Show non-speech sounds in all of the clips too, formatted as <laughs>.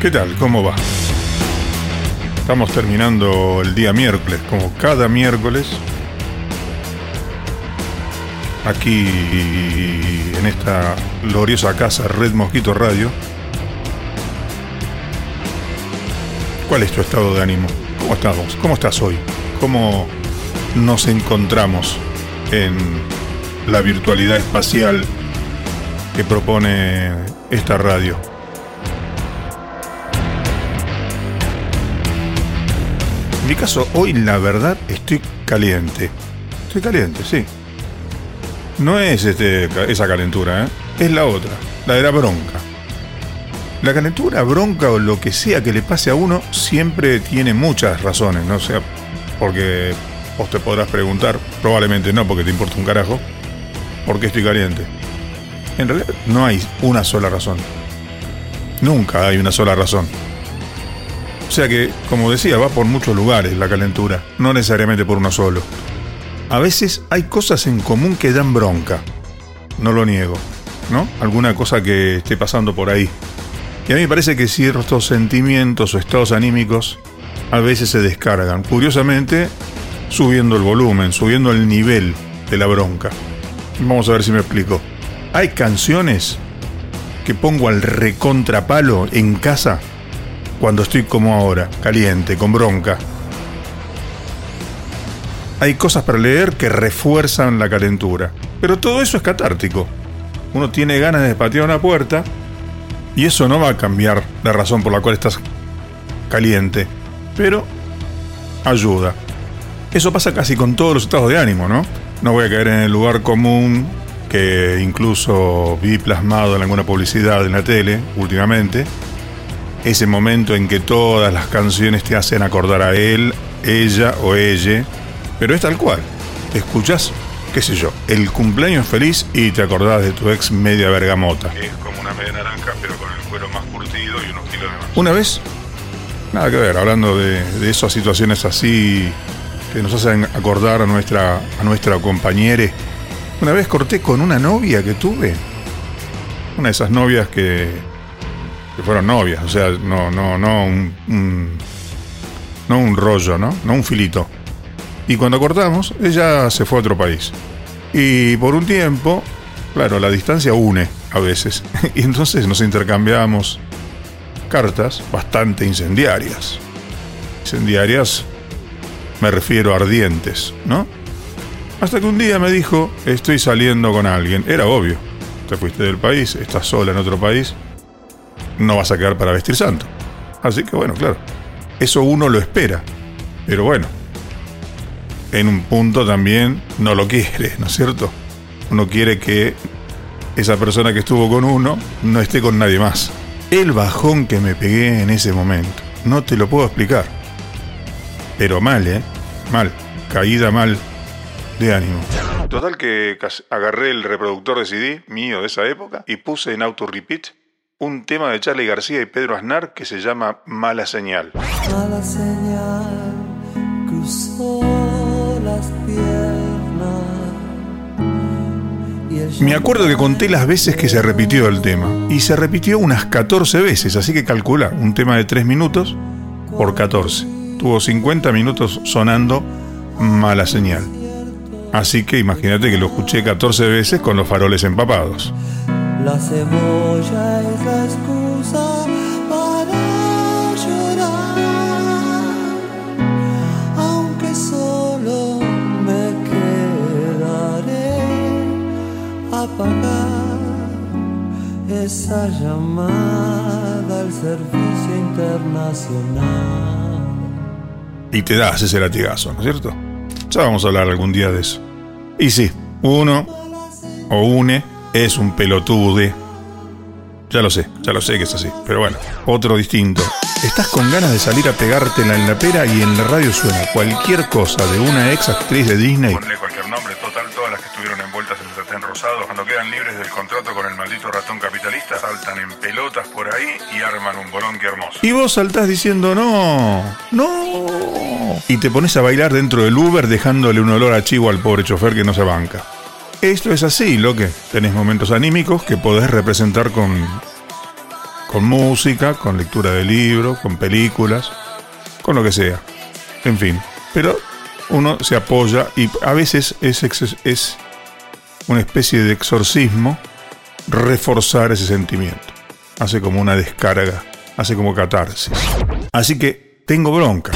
¿Qué tal? ¿Cómo va? Estamos terminando el día miércoles, como cada miércoles, aquí en esta gloriosa casa Red Mosquito Radio. ¿Cuál es tu estado de ánimo? ¿Cómo estamos? ¿Cómo estás hoy? ¿Cómo nos encontramos en la virtualidad espacial que propone esta radio? Mi caso, hoy la verdad estoy caliente. Estoy caliente, sí. No es este, esa calentura, ¿eh? es la otra, la de la bronca. La calentura, bronca o lo que sea que le pase a uno siempre tiene muchas razones, ¿no? sea, porque vos te podrás preguntar, probablemente no, porque te importa un carajo, ¿por qué estoy caliente? En realidad no hay una sola razón. Nunca hay una sola razón. O sea que, como decía, va por muchos lugares la calentura, no necesariamente por uno solo. A veces hay cosas en común que dan bronca, no lo niego, ¿no? Alguna cosa que esté pasando por ahí. Y a mí me parece que ciertos sentimientos o estados anímicos a veces se descargan, curiosamente, subiendo el volumen, subiendo el nivel de la bronca. Vamos a ver si me explico. Hay canciones que pongo al recontrapalo en casa cuando estoy como ahora, caliente, con bronca. Hay cosas para leer que refuerzan la calentura. Pero todo eso es catártico. Uno tiene ganas de patear una puerta y eso no va a cambiar la razón por la cual estás caliente. Pero ayuda. Eso pasa casi con todos los estados de ánimo, ¿no? No voy a caer en el lugar común que incluso vi plasmado en alguna publicidad en la tele últimamente, ese momento en que todas las canciones te hacen acordar a él, ella o ella, pero es tal cual. Escuchas, qué sé yo, el cumpleaños feliz y te acordás de tu ex media bergamota. Es como una media naranja, pero con el cuero más curtido y unos kilos de más. Una vez, nada que ver, hablando de, de esas situaciones así que nos hacen acordar a nuestra, a nuestra compañera. Una vez corté con una novia que tuve. Una de esas novias que que fueron novias, o sea, no, no, no un, no un rollo, ¿no? No un filito. Y cuando cortamos, ella se fue a otro país. Y por un tiempo, claro, la distancia une a veces. <laughs> Y entonces nos intercambiamos cartas bastante incendiarias. Incendiarias, me refiero a ardientes, ¿no? Hasta que un día me dijo, estoy saliendo con alguien. Era obvio. Te fuiste del país, estás sola en otro país no vas a quedar para vestir santo. Así que bueno, claro, eso uno lo espera. Pero bueno, en un punto también no lo quiere, ¿no es cierto? Uno quiere que esa persona que estuvo con uno no esté con nadie más. El bajón que me pegué en ese momento, no te lo puedo explicar. Pero mal, ¿eh? Mal. Caída mal de ánimo. Total que agarré el reproductor de CD mío de esa época y puse en auto repeat un tema de Charlie García y Pedro Aznar que se llama Mala Señal. Mala señal cruzó las piernas. Me acuerdo que conté las veces que se repitió el tema, y se repitió unas 14 veces, así que calcula, un tema de 3 minutos por 14. Tuvo 50 minutos sonando mala señal. Así que imagínate que lo escuché 14 veces con los faroles empapados. La cebolla es la excusa para llorar, aunque solo me quedaré apagar esa llamada al servicio internacional. Y te das ese latigazo, ¿no es cierto? Ya vamos a hablar algún día de eso. Y sí, uno o une es un pelotude. Ya lo sé, ya lo sé que es así. Pero bueno, otro distinto. Estás con ganas de salir a pegártela en la pera y en la radio suena cualquier cosa de una ex actriz de Disney. Ponle cualquier nombre, total, todas las que estuvieron envueltas en el sartén rosado, cuando quedan libres del contrato con el maldito ratón capitalista, saltan en pelotas por ahí y arman un bolón que hermoso. Y vos saltás diciendo, no, no. Y te pones a bailar dentro del Uber dejándole un olor a chivo al pobre chofer que no se banca. Esto es así, lo que tenés momentos anímicos que podés representar con con música, con lectura de libros, con películas, con lo que sea. En fin, pero uno se apoya y a veces es, es una especie de exorcismo reforzar ese sentimiento. Hace como una descarga, hace como catarsis. Así que tengo bronca.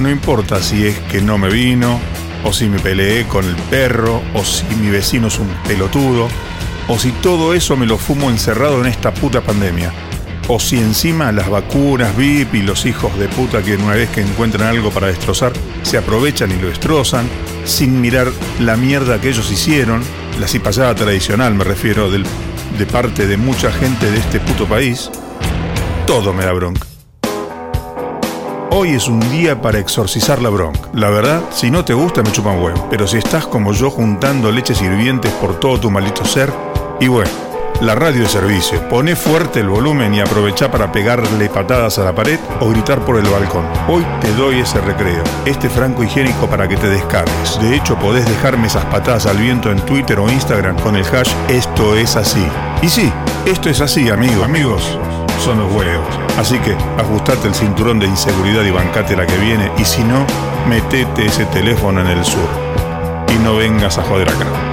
No importa si es que no me vino, o si me peleé con el perro, o si mi vecino es un pelotudo, o si todo eso me lo fumo encerrado en esta puta pandemia. O si encima las vacunas, VIP y los hijos de puta que una vez que encuentran algo para destrozar, se aprovechan y lo destrozan, sin mirar la mierda que ellos hicieron, la cipallada tradicional me refiero, de parte de mucha gente de este puto país, todo me da bronca. Hoy es un día para exorcizar la bronca. La verdad, si no te gusta me chupan huevo, pero si estás como yo juntando leches hirvientes por todo tu maldito ser, y bueno, la radio de servicio. Pone fuerte el volumen y aprovecha para pegarle patadas a la pared o gritar por el balcón. Hoy te doy ese recreo, este franco higiénico para que te descargues. De hecho, podés dejarme esas patadas al viento en Twitter o Instagram con el hash Esto es así. Y sí, esto es así, amigo. Amigos, son los huevos. Así que ajustate el cinturón de inseguridad y bancate la que viene. Y si no, metete ese teléfono en el sur. Y no vengas a joder acá.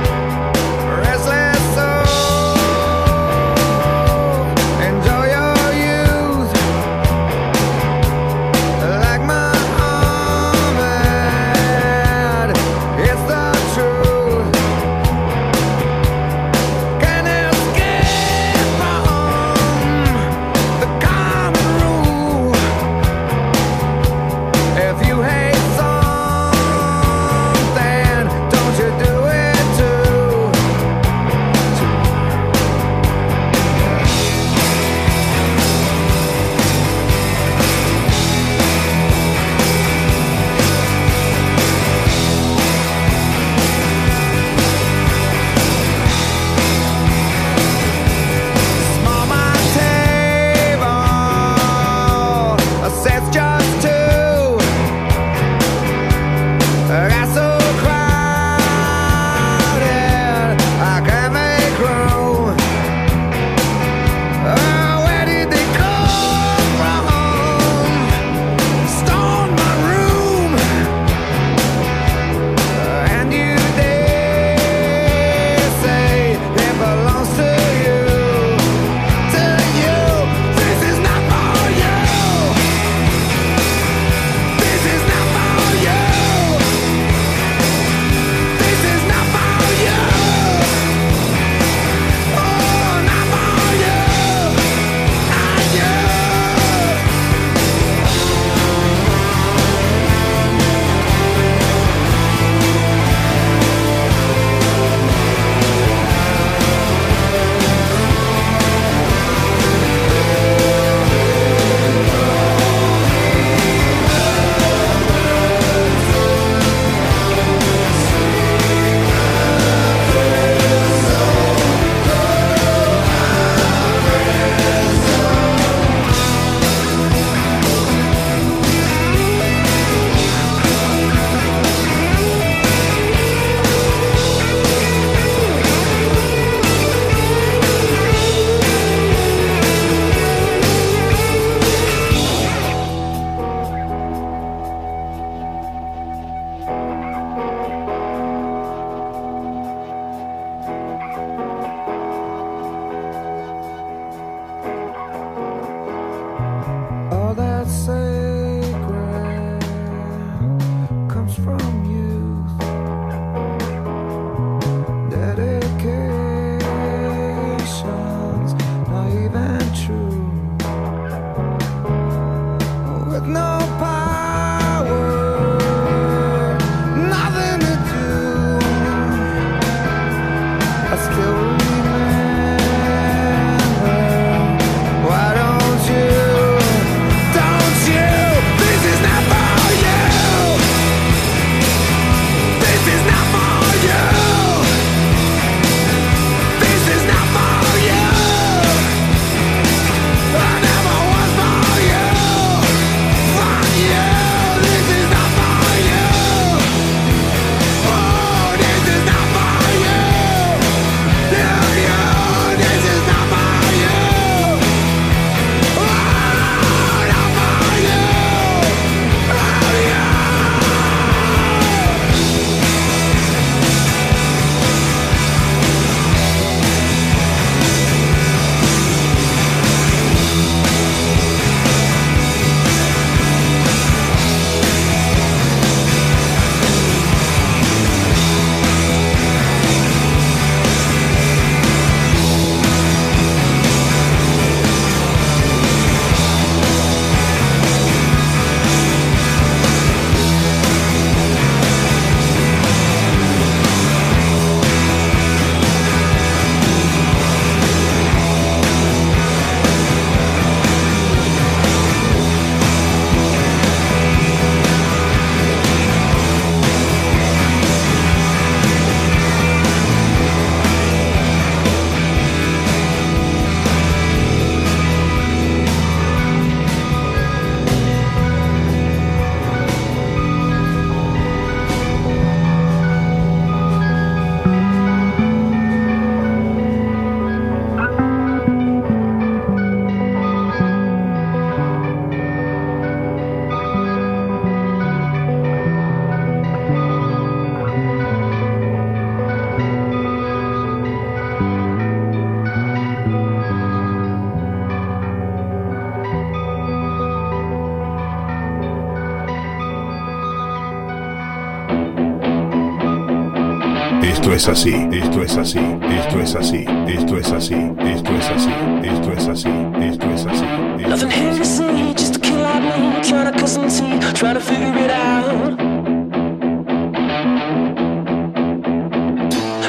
Así, esto es así, esto es así, esto es así, esto es así, esto es así, esto es así. Nothing here to see, just a kill out me, trying to cut some teeth, trying to figure it out.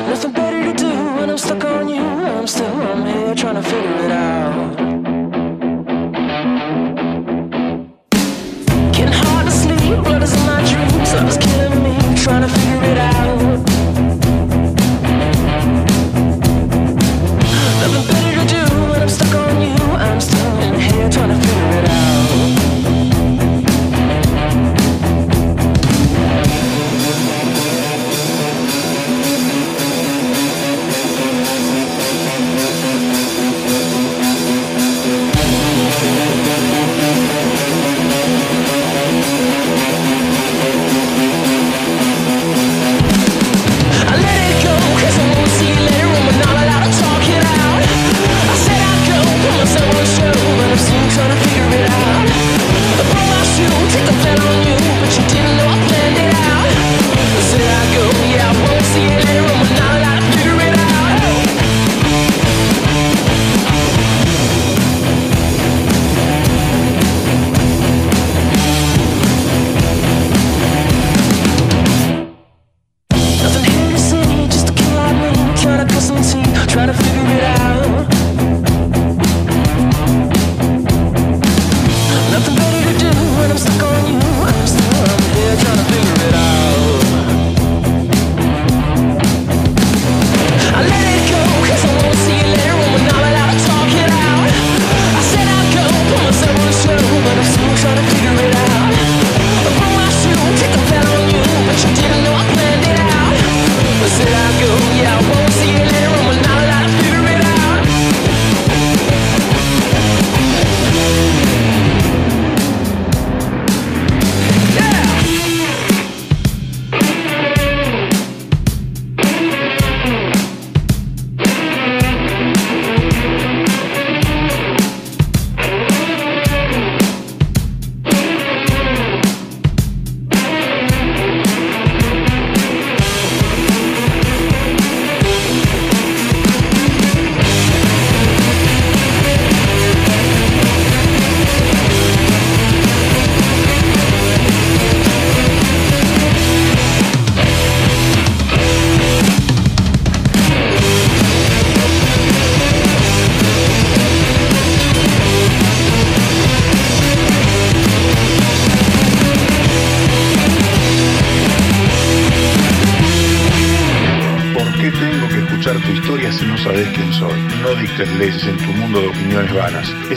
Nothing better to do when I'm stuck on you. I'm still on here trying to figure it out. Getting hard to sleep, blood is in my dreams. Love is killing me, trying to figure it out.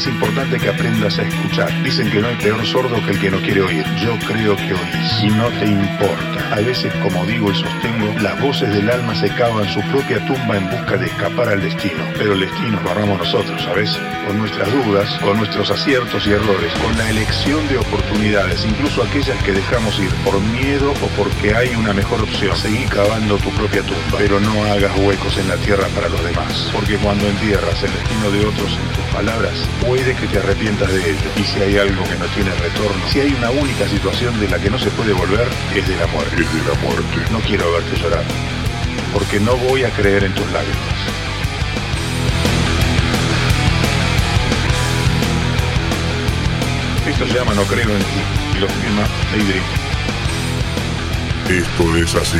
Es importante que aprendas a escuchar. Dicen que no hay peor sordo que el que no quiere oír. Yo creo que oís y no te importa. A veces, como digo y sostengo, las voces del alma se cavan su propia tumba en busca de escapar al destino. Pero el destino lo armamos nosotros, ¿sabes? Con nuestras dudas, con nuestros aciertos y errores, con la elección de oportunidades, incluso aquellas que dejamos ir por miedo o porque hay una mejor opción. Seguí cavando tu propia tumba, pero no hagas huecos en la tierra para los demás. Porque cuando entierras el destino de otros palabras, puede que te arrepientas de ello. Y si hay algo que no tiene retorno, si hay una única situación de la que no se puede volver, es de la muerte. Es de la muerte. No quiero verte llorar, porque no voy a creer en tus lágrimas. Esto se llama No creo en ti y lo firma Daydream. Esto es así.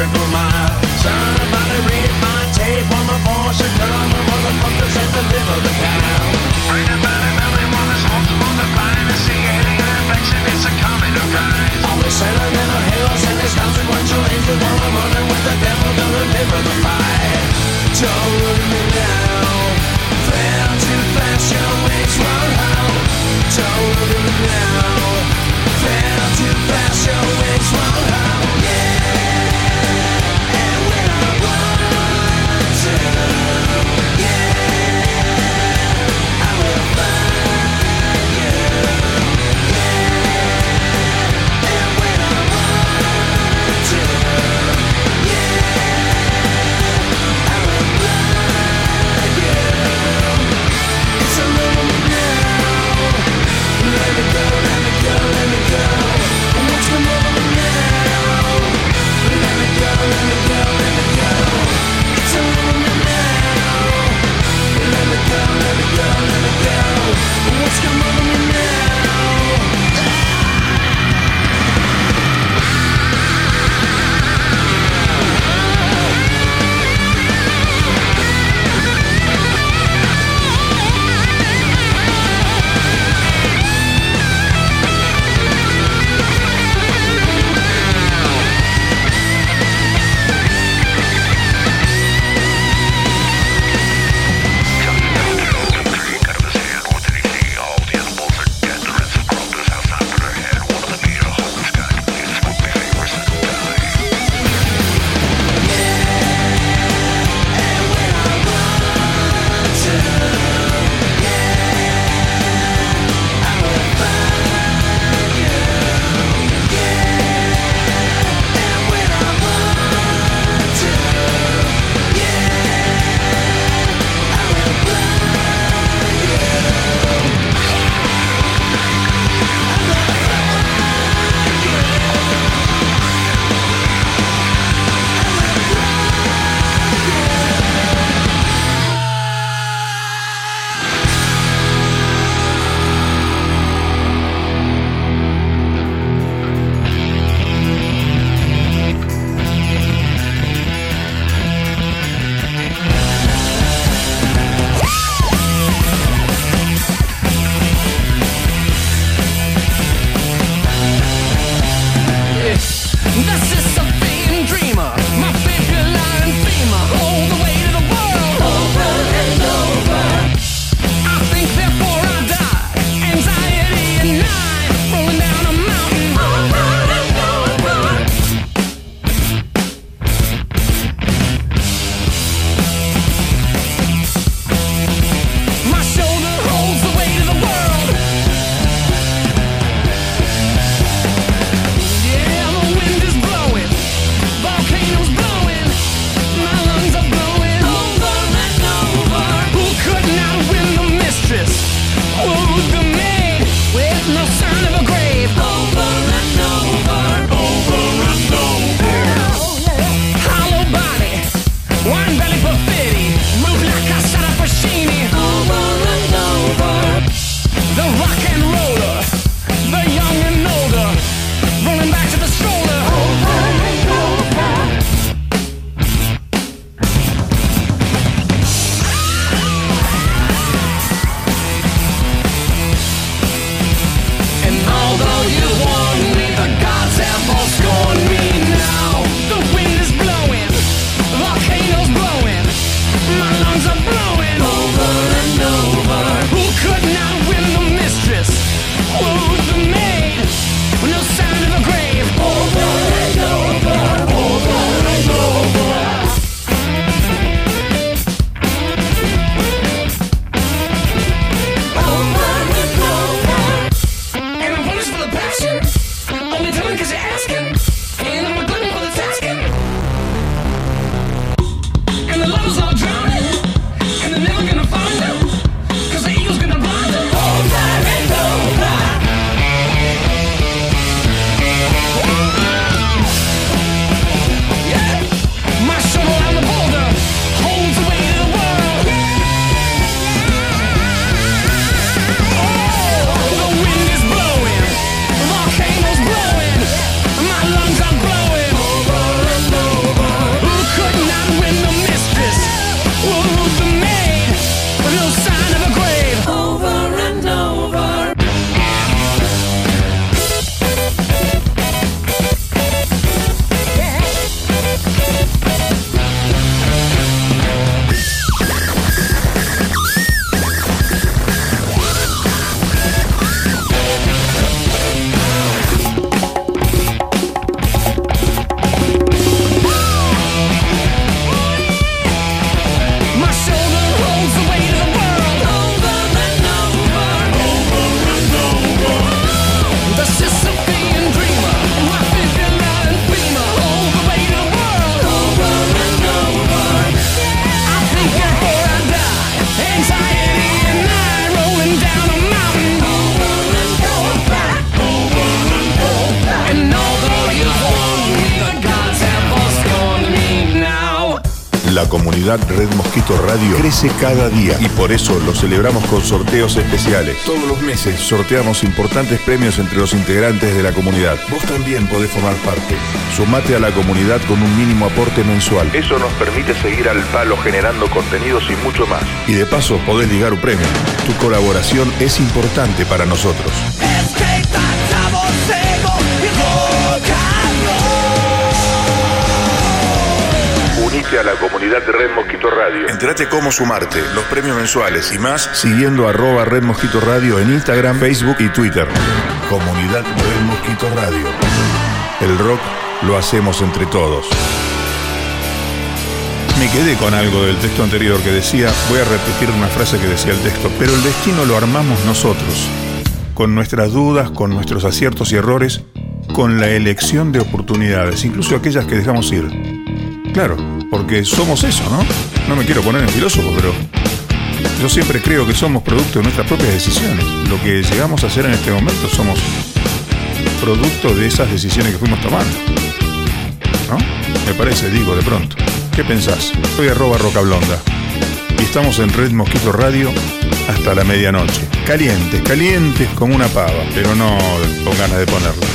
critical mile. Somebody read my tape on the force and kill the motherfuckers at the liver the cow. Read about it, now they want us all to the pine and see any infection, it's a common occurrence. Always settled in the hills and it's consequential angel while I'm running with the devil to deliver the fight. Don't look me now, fail too fast, your wings won't hold. Don't look me now. Comunidad Red Mosquito Radio crece cada día y por eso lo celebramos con sorteos especiales. Todos los meses sorteamos importantes premios entre los integrantes de la comunidad. Vos también podés formar parte. Sumate a la comunidad con un mínimo aporte mensual. Eso nos permite seguir al palo generando contenidos y mucho más. Y de paso podés ligar un premio. Tu colaboración es importante para nosotros. A la comunidad de Red Mosquito Radio. Entrate cómo sumarte, los premios mensuales y más siguiendo arroba Red Mosquito Radio en Instagram, Facebook y Twitter. Comunidad Red Mosquito Radio. El rock lo hacemos entre todos. Me quedé con algo del texto anterior que decía, voy a repetir una frase que decía el texto, pero el destino lo armamos nosotros, con nuestras dudas, con nuestros aciertos y errores, con la elección de oportunidades, incluso aquellas que dejamos ir. Claro, porque somos eso, ¿no? No me quiero poner en filósofo, pero yo siempre creo que somos producto de nuestras propias decisiones. Lo que llegamos a hacer en este momento somos producto de esas decisiones que fuimos tomando. ¿No? Me parece, digo, de pronto. ¿Qué pensás? Soy arroba rocablonda. Y estamos en Red Mosquito Radio hasta la medianoche. Calientes, calientes como una pava, pero no con ganas de ponerla.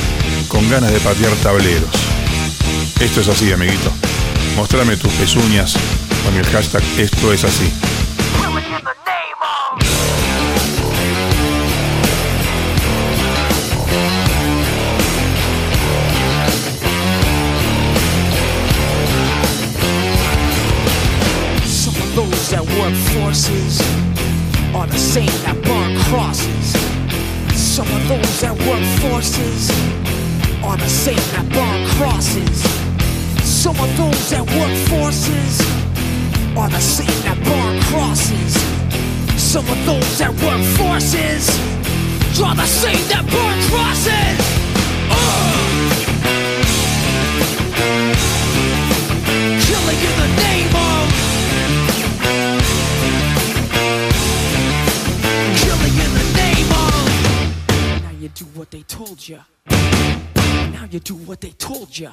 Con ganas de patear tableros. Esto es así, amiguito. Mostrame tus pezuñas con el hashtag Esto es así. Some of those that work forces are the same that burn crosses. Some of those that work forces are the same that burn crosses. Some of those that work forces are the same that burn crosses. Some of those that work forces are the same that burn crosses. Ugh. Killing in the name of Killing in the name of Now you do what they told you. Now you do what they told you.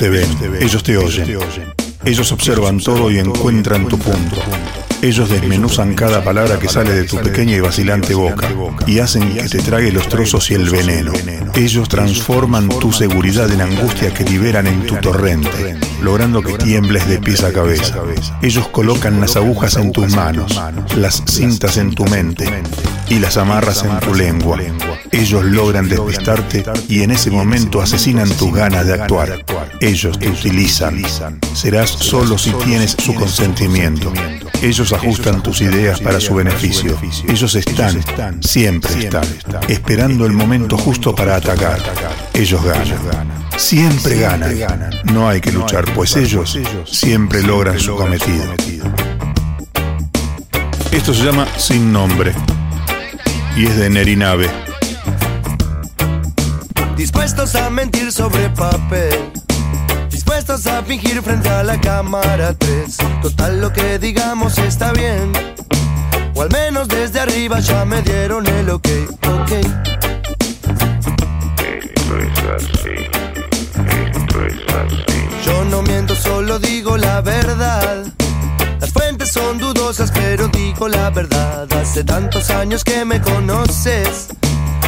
te ven, ellos te oyen. Ellos observan todo y encuentran tu punto. Ellos desmenuzan cada palabra que sale de tu pequeña y vacilante boca y hacen que te trague los trozos y el veneno. Ellos transforman tu seguridad en angustia que liberan en tu torrente, logrando que tiembles de pies a cabeza. Ellos colocan las agujas en tus manos, las cintas en tu mente y las amarras en tu lengua. Ellos logran despistarte y en ese momento asesinan tus ganas de actuar. Ellos te utilizan. Serás solo si tienes su consentimiento. Ellos ajustan tus ideas para su beneficio. Ellos están, siempre están, esperando el momento justo para atacar. Ellos ganan. Siempre ganan. No hay que luchar, pues ellos siempre logran su cometido. Esto se llama Sin Nombre y es de Nerinabe. Dispuestos a mentir sobre papel. Dispuestos a fingir frente a la cámara 3. Total lo que digamos está bien. O al menos desde arriba ya me dieron el ok, ok. Yo no miento, solo digo la verdad. Las fuentes son dudosas, pero digo la verdad. Hace tantos años que me conoces.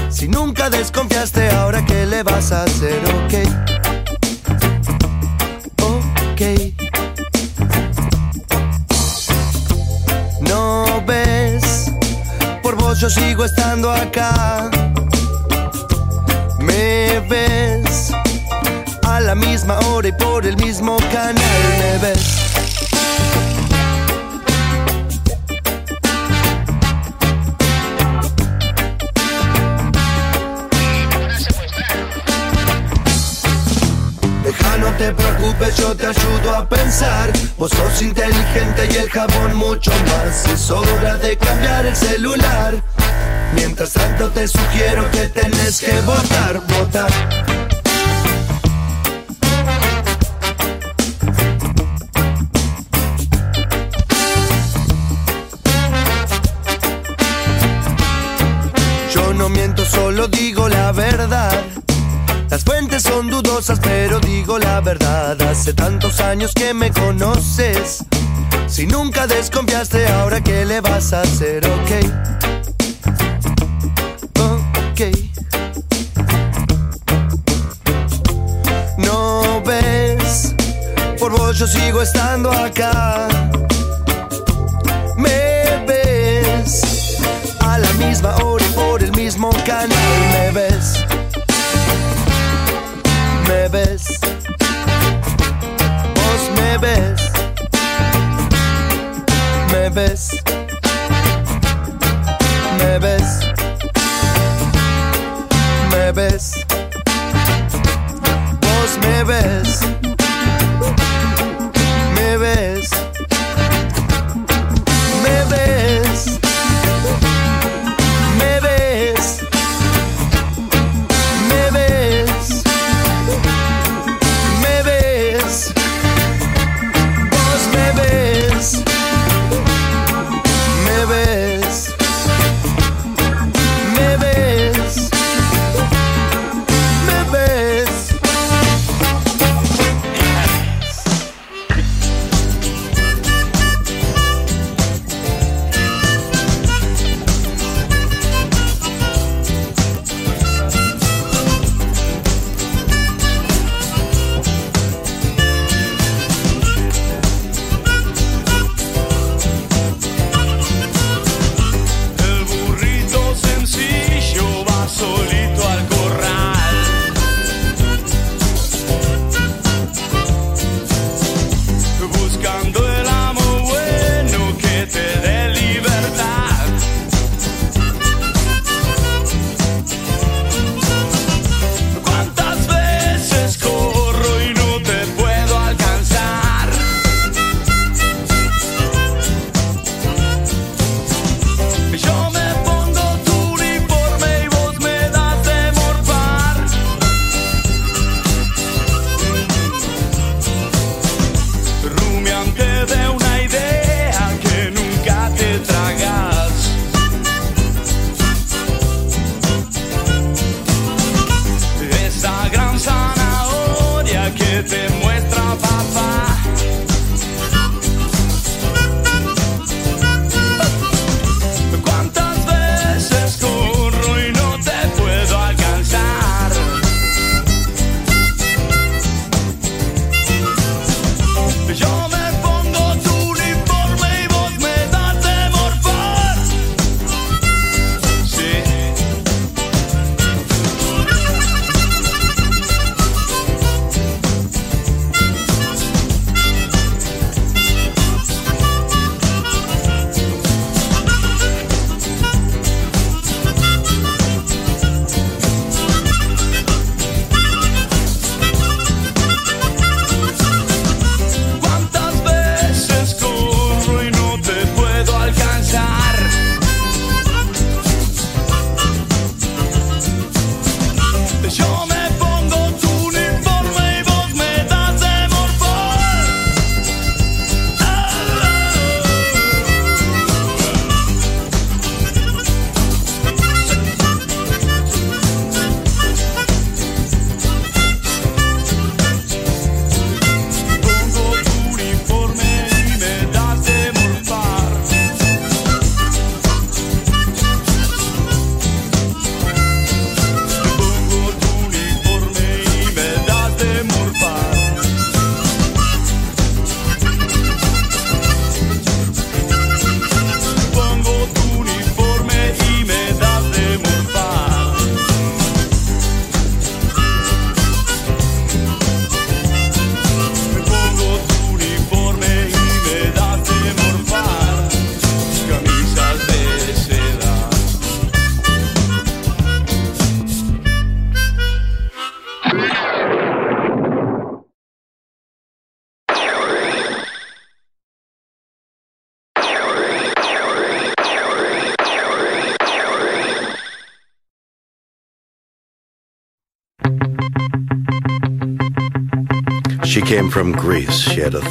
Si nunca desconfiaste, ahora qué le vas a hacer, ok. Ok. No ves, por vos yo sigo estando acá. Me ves a la misma hora y por el mismo canal me ves. No te preocupes, yo te ayudo a pensar. Vos sos inteligente y el jabón mucho más. Es hora de cambiar el celular. Mientras tanto te sugiero que tenés que votar, votar. Yo no miento, solo digo la verdad. Las fuentes son dudosas, pero digo la verdad. Hace tantos años que me conoces. Si nunca desconfiaste, ahora qué le vas a hacer, ok. Ok. No ves, por vos yo sigo estando acá. Me ves a la misma hora me ves, vos me ves, me ves, me ves, me ves, vos me ves.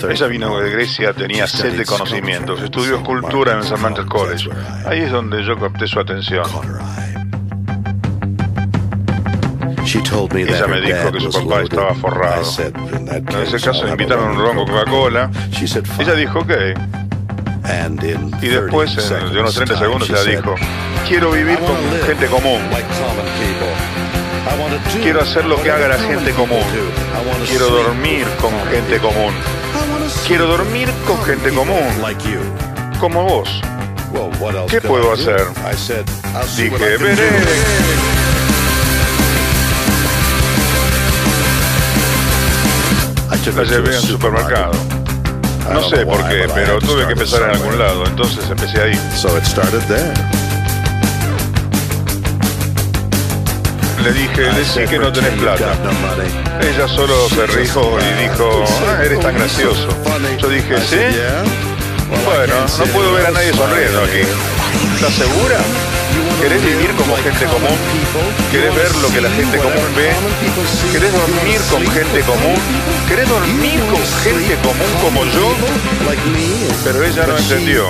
Ella vino de Grecia, tenía sed de conocimientos, estudió escultura en el San Marcos College. Ahí es donde yo capté su atención. Ella me dijo que su papá estaba forrado. En ese caso le invitaron un ron Coca-Cola. Ella dijo, ok. Y después, en, de unos 30 segundos, ella dijo, quiero vivir con gente común. Quiero hacer lo que haga la gente común. Quiero dormir con gente común. Quiero dormir con gente común. Como vos. ¿Qué puedo hacer? Dije, veré. La llevé al supermercado. No sé por qué, pero tuve que empezar en algún lado, entonces empecé ahí. Le dije, decí que no tenés "Pretend you've plata. got no money." Ella solo se rió y dijo, ah, eres tan gracioso. Yo dije, ¿sí? Bueno, no puedo ver a nadie sonriendo aquí. ¿Estás segura? ¿Querés vivir como gente común? ¿Querés ver lo que la gente común ve? ¿Querés dormir con gente común? ¿Querés dormir con gente común como yo? Pero ella no entendió.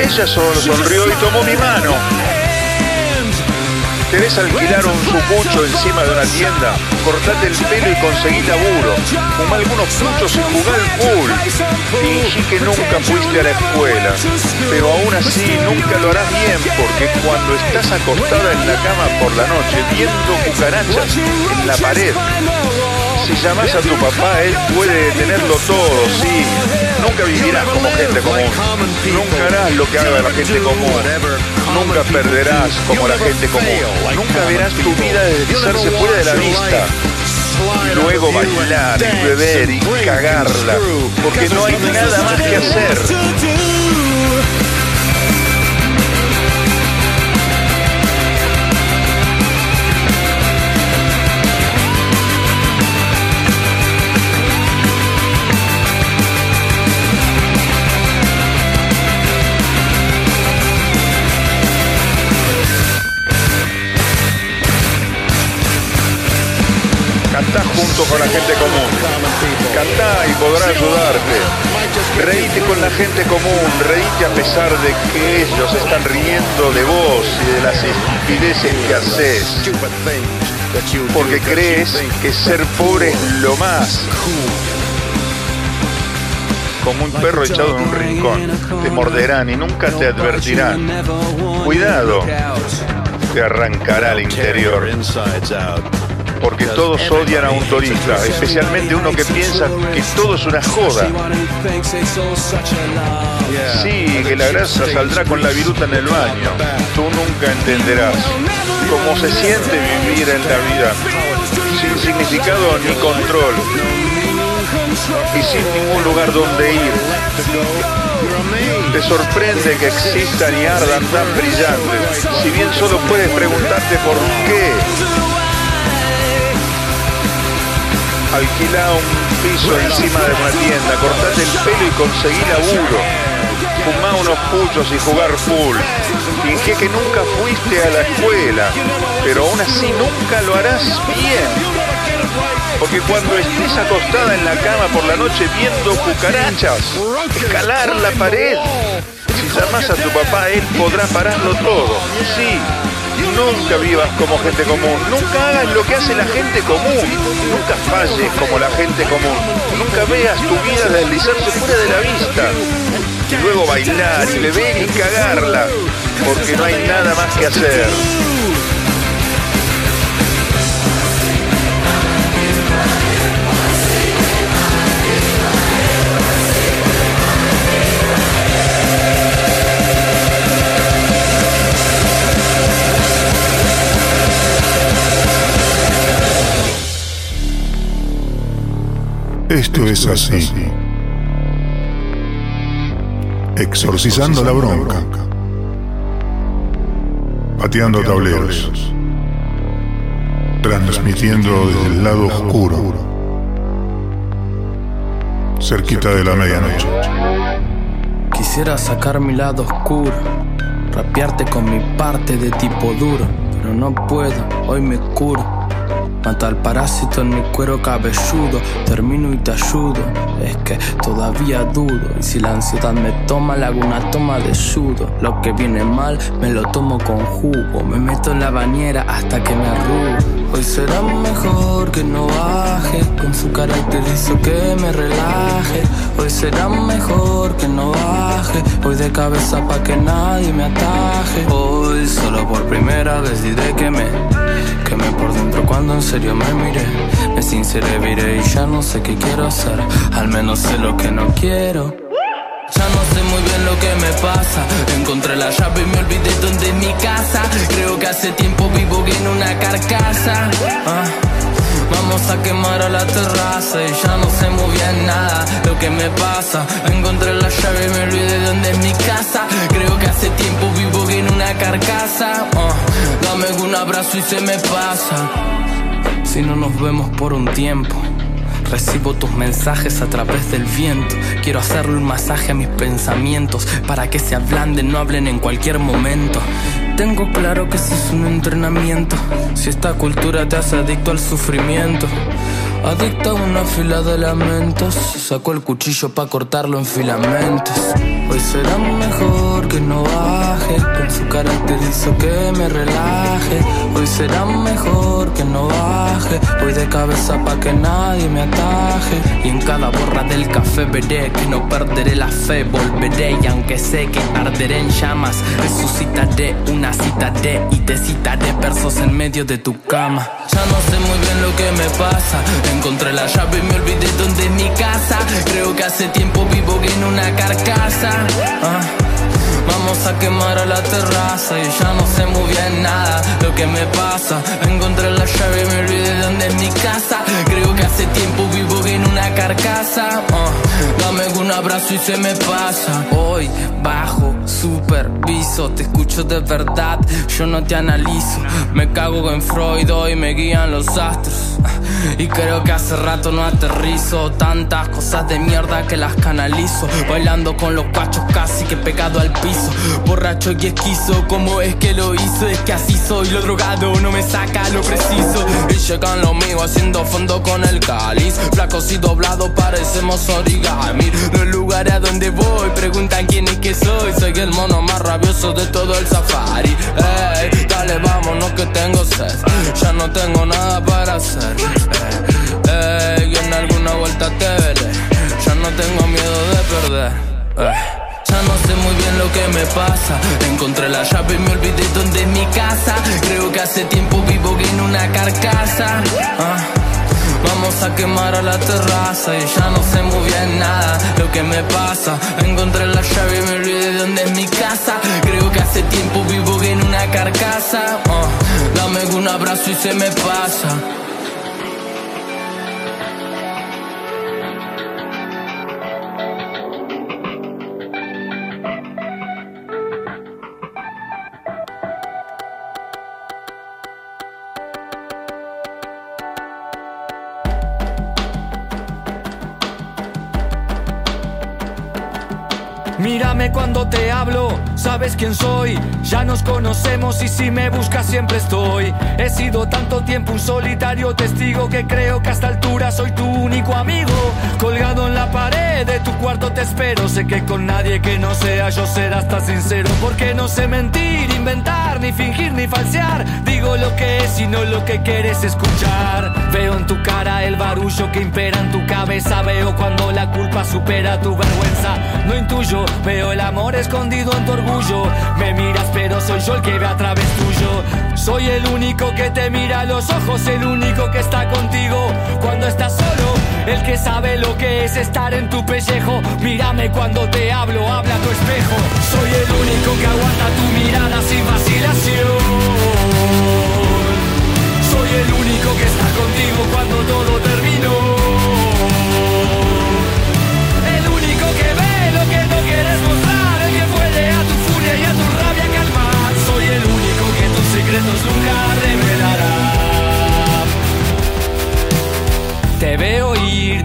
Ella solo sonrió y tomó mi mano. ¿Querés alquilar un sucucho encima de una tienda? Cortate el pelo y conseguí laburo. Fumá algunos puchos y jugá al pool. Fingí que nunca fuiste a la escuela. Pero aún así nunca lo harás bien porque cuando estás acostada en la cama por la noche viendo cucarachas en la pared, si llamas a tu papá, él puede detenerlo todo, sí. Nunca vivirás como gente común. Nunca harás lo que haga la gente común. Nunca perderás como la gente común. Nunca verás tu vida deslizarse fuera de la vista. Y luego bailar y beber y cagarla. Porque no hay nada más que hacer. Con la gente común. Cantá y podrá ayudarte. Reíte con la gente común, reíte a pesar de que ellos están riendo de vos y de las estupideces que haces. Porque crees que ser pobre es lo más. Como un perro echado en un rincón. Te morderán y nunca te advertirán. Cuidado, te arrancará al interior. Porque todos odian a un turista, especialmente uno que piensa que todo es una joda. Sí, que la grasa saldrá con la viruta en el baño. Tú nunca entenderás cómo se siente vivir en la vida sin significado ni control y sin ningún lugar donde ir. Te sorprende que existan y ardan tan brillantes, si bien solo puedes preguntarte por qué. Alquila un piso encima de una tienda, cortate el pelo y conseguí laburo. Fumá unos puchos y jugar pool. Finge que nunca fuiste a la escuela, pero aún así nunca lo harás bien. Porque cuando estés acostada en la cama por la noche viendo cucarachas, escalar la pared, si llamas a tu papá, él podrá pararlo todo. Sí, nunca vivas como gente común, nunca hagas lo que hace la gente común, nunca falles como la gente común, nunca veas tu vida deslizarse fuera de la vista. Y luego bailar y beber y cagarla, porque no hay nada más que hacer. Esto es así. Exorcizando la bronca. Pateando tableros. Transmitiendo desde el lado oscuro. Cerquita de la medianoche. Quisiera sacar mi lado oscuro, rapearte con mi parte de tipo duro, pero no puedo, hoy me curo. Mata al parásito en mi cuero cabelludo, termino y te ayudo. Es que todavía dudo, y si la ansiedad me toma, le hago una toma de sudo. Lo que viene mal, me lo tomo con jugo, me meto en la bañera hasta que me arrugo. Hoy será mejor que no baje, con su carácter hizo que me relaje. Hoy será mejor que no baje. Voy de cabeza pa' que nadie me ataje. Solo por primera vez diré que me quemé por dentro cuando en serio me miré. Me sinceré, viré y ya no sé qué quiero hacer. Al menos sé lo que no quiero. Ya no sé muy bien lo que me pasa. Encontré la llave y me olvidé dónde es mi casa. Creo que hace tiempo vivo en una carcasa. Ah, Vamos a quemar a la terraza y ya no sé muy bien nada lo que me pasa. Encontré la llave y me olvidé dónde es mi casa. Creo que hace tiempo vivo en una carcasa. Ah, dame un abrazo y se me pasa. Si no nos vemos por un tiempo. Recibo tus mensajes a través del viento. Quiero hacerle un masaje a mis pensamientos para que se ablanden, no hablen en cualquier momento. Tengo claro que ese es un entrenamiento. Si esta cultura te hace adicto al sufrimiento. Adicto a una fila de lamentos. Sacó el cuchillo para cortarlo en filamentos. Hoy será mejor que no baje. Con su carácter hizo que me relaje. Hoy será mejor que no baje. Voy de cabeza pa' que nadie me ataje. Y en cada borra del café veré que no perderé la fe. Volveré y aunque sé que arderé en llamas, resucitaré una cita de y te citaré versos en medio de tu cama. Ya no sé muy bien lo que me pasa. Encontré la llave y me olvidé dónde es mi casa. Creo que hace tiempo vivo en una carcasa. Ah. Vamos a quemar a la terraza y ya no sé muy bien nada lo que me pasa. Encontré la llave y me olvidé dónde es mi casa. Creo que hace tiempo vivo una carcasa. Ah, dame un abrazo y se me pasa. Hoy bajo, superviso, te escucho de verdad, yo no te analizo. Me cago en Freud, hoy me guían los astros. Y creo que hace rato no aterrizo Tantas cosas de mierda que las canalizo Bailando con los cachos casi que pegado al piso Borracho y esquizo, ¿cómo es que lo hizo? Es que así soy, lo drogado no me saca lo preciso Y llegan los míos haciendo fondo con el cáliz Flacos y doblados parecemos origami Los lugares a donde voy preguntan quién es que soy. Soy el mono más rabioso de todo el safari. Ey, dale vámonos que tengo sed. Ya no tengo nada para hacer. Ey, en alguna vuelta te veré. Ya no tengo miedo de perder. Ya no sé muy bien lo que me pasa. Encontré la llave y me olvidé dónde es mi casa. Creo que hace tiempo vivo en una carcasa. Ah. Vamos a quemar a la terraza y ya no sé muy bien nada lo que me pasa. Encontré la llave y me olvidé de dónde es mi casa. Creo que hace tiempo vivo en una carcasa. Ah, dame un abrazo y se me pasa. Mírame cuando te hablo, sabes quién soy. Ya nos conocemos y si me buscas siempre estoy. He sido tanto tiempo un solitario testigo que creo que a esta altura soy tu único amigo. Colgado en la pared de tu cuarto te espero. Sé que con nadie que no sea yo serás tan sincero. Porque no sé mentir, inventar, ni fingir, ni falsear. Digo lo que es y no lo que quieres escuchar. Veo en tu cara el barullo que impera en tu cabeza. Veo cuando la culpa supera tu vergüenza. No intuyo, veo el amor escondido en tu orgullo. Me miras, pero soy yo el que ve a través tuyo. Soy el único que te mira a los ojos, el único que está contigo cuando estás solo. El que sabe lo que es estar en tu pellejo. Mírame cuando te hablo, habla tu espejo. Soy el único que aguanta tu mirada sin vacilación. Soy el único que está contigo cuando todo terminó. El único que ve lo que no quieres mostrar, el que puede a tu furia y a tu rabia calmar. Soy el único que tus secretos nunca revelará. Te veo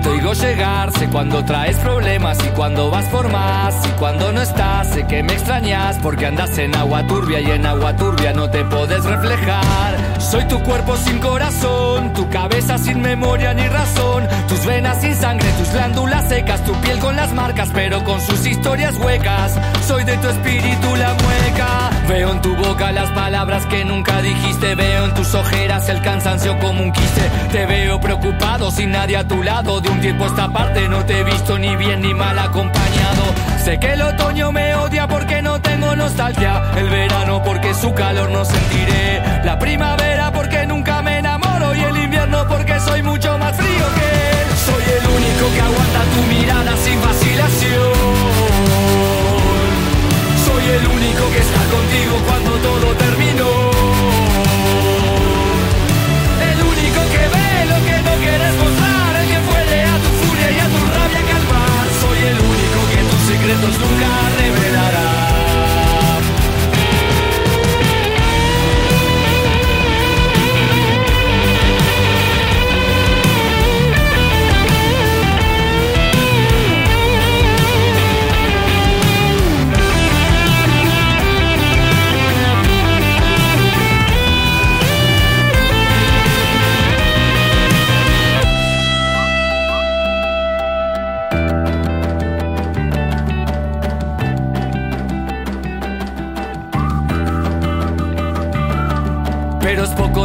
te oigo llegar, sé cuando traes problemas y cuando vas por más. Y cuando no estás, sé que me extrañas porque andas en agua turbia y en agua turbia no te puedes reflejar. Soy tu cuerpo sin corazón, tu cabeza sin memoria ni razón, tus venas sin sangre, tus glándulas secas, tu piel con las marcas pero con sus historias huecas. Soy de tu espíritu la mueca. Veo en tu boca las palabras que nunca dijiste. Veo en tus ojeras el cansancio como un quiste. Te veo preocupado sin nadie a tu lado. De un tiempo a esta parte no te he visto ni bien ni mal acompañado. Sé que el otoño me odia porque no tengo nostalgia. El verano porque su calor no sentiré. La primavera porque nunca me enamoro. Y el invierno porque soy mucho más frío que él. Soy el único que aguanta tu mirada sin vacilación. Soy el único que está contigo cuando todo terminó. El único que ve lo que no quieres mostrar, secretos nunca revelará.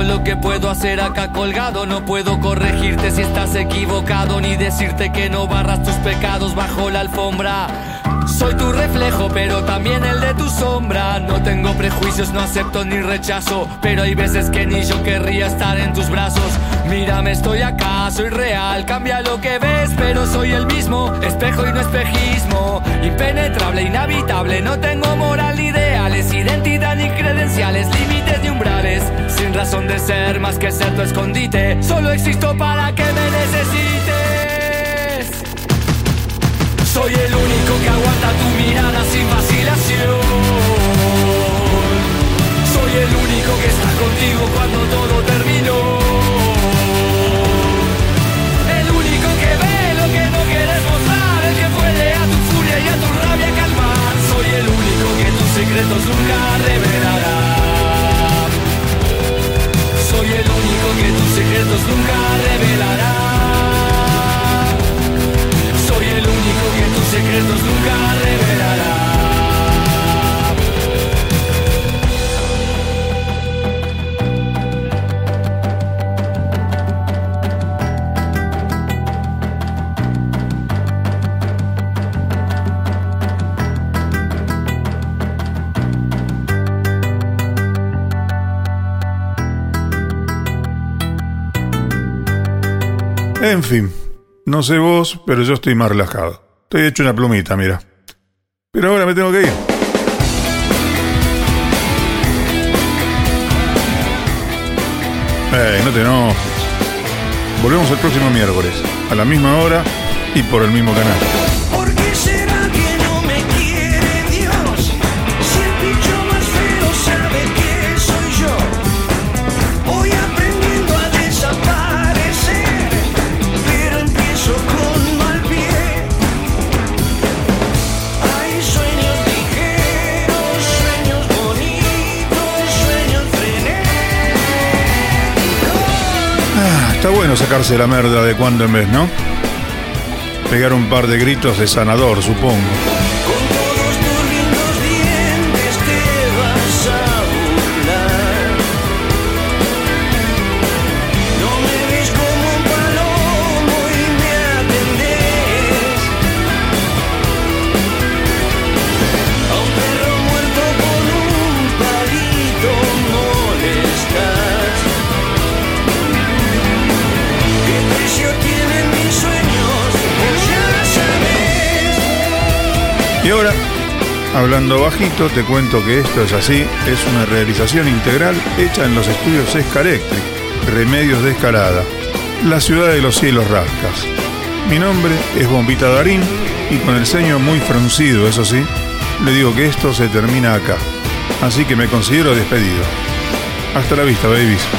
Lo que puedo hacer acá colgado. No puedo corregirte si estás equivocado, ni decirte que no barras tus pecados bajo la alfombra. Soy tu reflejo, pero también el de tu sombra. No tengo prejuicios, no acepto ni rechazo. Pero hay veces que ni yo querría estar en tus brazos. Mírame, estoy acá, soy real. Cambia lo que ves, pero soy el mismo. Espejo y no espejismo. Impenetrable, inhabitable. No tengo moral ideales, identidad ni credenciales, razón de ser, más que ser tu escondite. Solo existo para que me necesites. Soy el único que aguanta tu mirada sin vacilación. Soy el único que está contigo cuando todo terminó. El único que ve lo que no quieres mostrar, el que puede a tu furia y a tu rabia calmar. Soy el único que tus secretos nunca revelará. Soy el único que tus secretos nunca revelará. Soy el único que tus secretos nunca revelará. En fin, no sé vos, pero yo estoy más relajado. Estoy hecho una plumita, mira. Pero ahora me tengo que ir. Eh, no te enojes. Volvemos el próximo miércoles, a la misma hora y por el mismo canal. Está bueno sacarse la merda de cuando en vez, ¿no? Pegar un par de gritos de sanador, supongo. Hablando bajito, te cuento que esto es así, es una realización integral hecha en los estudios Esca Electric, Remedios de Escalada, la ciudad de los cielos rascas. Mi nombre es Bombita Darín y con el ceño muy fruncido, eso sí, le digo que esto se termina acá. Así que me considero despedido. Hasta la vista, babies.